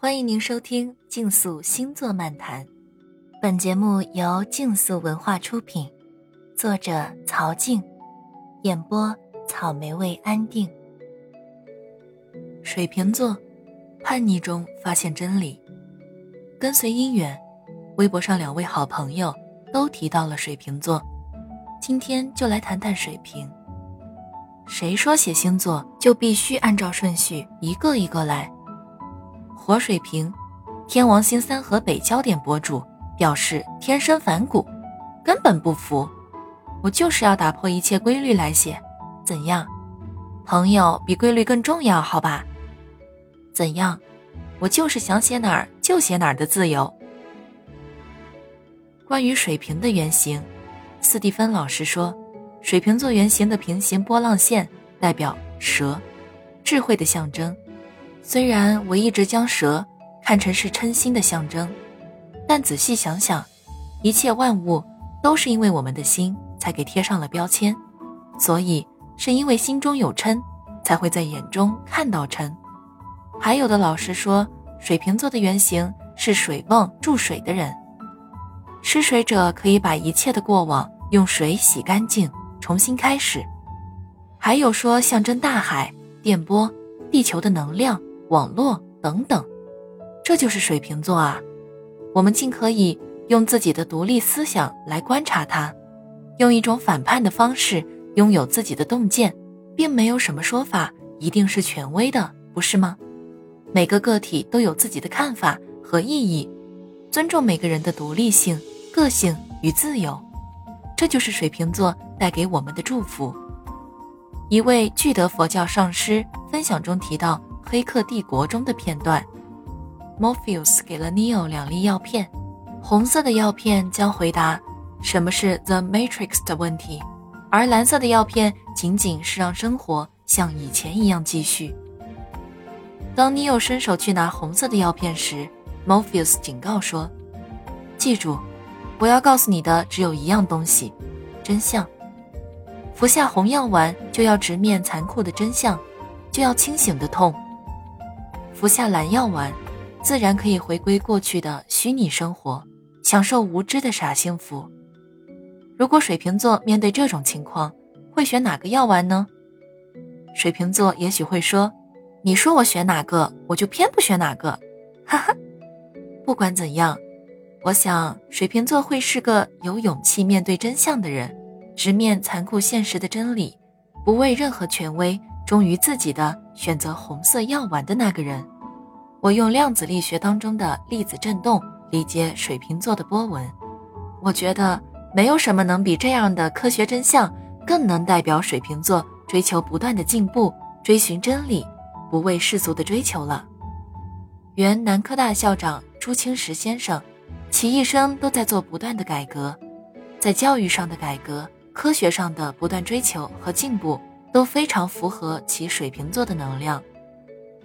欢迎您收听《竞速星座漫谈》，本节目由竞速文化出品，作者曹静，演播草莓味安定。水瓶座，叛逆中发现真理，跟随姻缘。微博上两位好朋友都提到了水瓶座，今天就来谈谈水瓶。谁说写星座就必须按照顺序一个一个来？火水瓶，天王星三河北焦点博主表示天生反骨，根本不服。我就是要打破一切规律来写，怎样？朋友比规律更重要，好吧？怎样？我就是想写哪儿就写哪儿的自由。关于水瓶的原型，斯蒂芬老师说，水瓶座原型的平行波浪线代表蛇，智慧的象征。虽然我一直将蛇看成是嗔心的象征，但仔细想想，一切万物都是因为我们的心才给贴上了标签，所以是因为心中有嗔，才会在眼中看到嗔。还有的老师说，水瓶座的原型是水瓮注水的人，吃水者可以把一切的过往用水洗干净，重新开始。还有说象征大海、电波、地球的能量。网络等等，这就是水瓶座啊。我们尽可以用自己的独立思想来观察它，用一种反叛的方式拥有自己的洞见，并没有什么说法一定是权威的，不是吗？每个个体都有自己的看法和意义，尊重每个人的独立性、个性与自由，这就是水瓶座带给我们的祝福。一位巨德佛教上师分享中提到。《黑客帝国》中的片段，Morpheus 给了 Neo 两粒药片，红色的药片将回答什么是 The Matrix 的问题，而蓝色的药片仅仅是让生活像以前一样继续。当 Neo 伸手去拿红色的药片时，Morpheus 警告说：“记住，我要告诉你的只有一样东西，真相。服下红药丸就要直面残酷的真相，就要清醒的痛。”服下蓝药丸，自然可以回归过去的虚拟生活，享受无知的傻幸福。如果水瓶座面对这种情况，会选哪个药丸呢？水瓶座也许会说：“你说我选哪个，我就偏不选哪个。”哈哈。不管怎样，我想水瓶座会是个有勇气面对真相的人，直面残酷现实的真理，不畏任何权威。忠于自己的选择红色药丸的那个人，我用量子力学当中的粒子振动理解水瓶座的波纹。我觉得没有什么能比这样的科学真相更能代表水瓶座追求不断的进步、追寻真理、不畏世俗的追求了。原南科大校长朱清时先生，其一生都在做不断的改革，在教育上的改革、科学上的不断追求和进步。都非常符合其水瓶座的能量。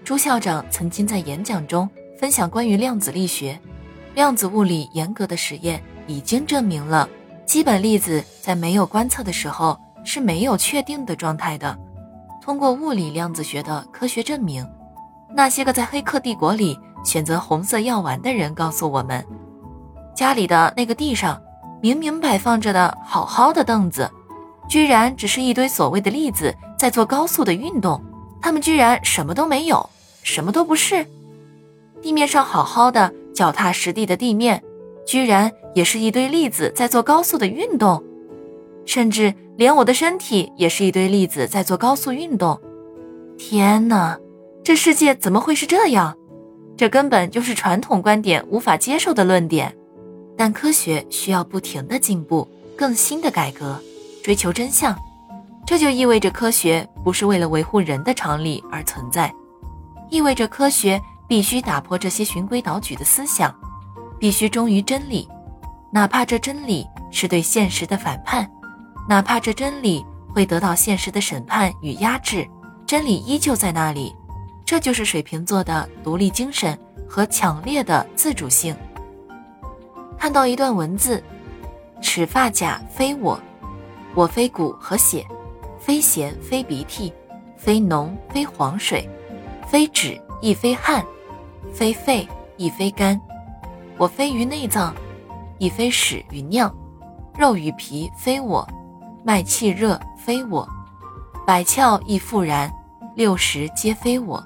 朱校长曾经在演讲中分享关于量子力学、量子物理严格的实验，已经证明了基本粒子在没有观测的时候是没有确定的状态的。通过物理量子学的科学证明，那些个在《黑客帝国》里选择红色药丸的人告诉我们，家里的那个地上明明摆放着的好好的凳子。居然只是一堆所谓的粒子在做高速的运动，它们居然什么都没有，什么都不是。地面上好好的、脚踏实地的地面，居然也是一堆粒子在做高速的运动，甚至连我的身体也是一堆粒子在做高速运动。天哪，这世界怎么会是这样？这根本就是传统观点无法接受的论点。但科学需要不停的进步，更新的改革。追求真相，这就意味着科学不是为了维护人的常理而存在，意味着科学必须打破这些循规蹈矩的思想，必须忠于真理，哪怕这真理是对现实的反叛，哪怕这真理会得到现实的审判与压制，真理依旧在那里。这就是水瓶座的独立精神和强烈的自主性。看到一段文字：“齿发甲非我。”我非骨和血，非咸非鼻涕，非浓非黄水，非脂亦非汗，非肺，亦非肝。我非于内脏，亦非屎与尿。肉与皮非我，脉气热非我，百窍亦复然，六十皆非我。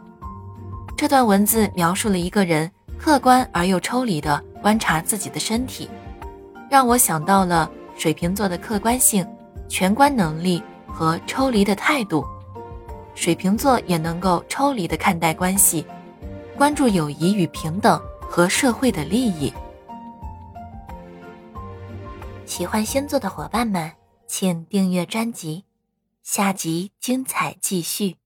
这段文字描述了一个人客观而又抽离的观察自己的身体，让我想到了水瓶座的客观性、全观能力和抽离的态度。水瓶座也能够抽离的看待关系，关注友谊与平等和社会的利益。喜欢星座的伙伴们，请订阅专辑，下集精彩继续。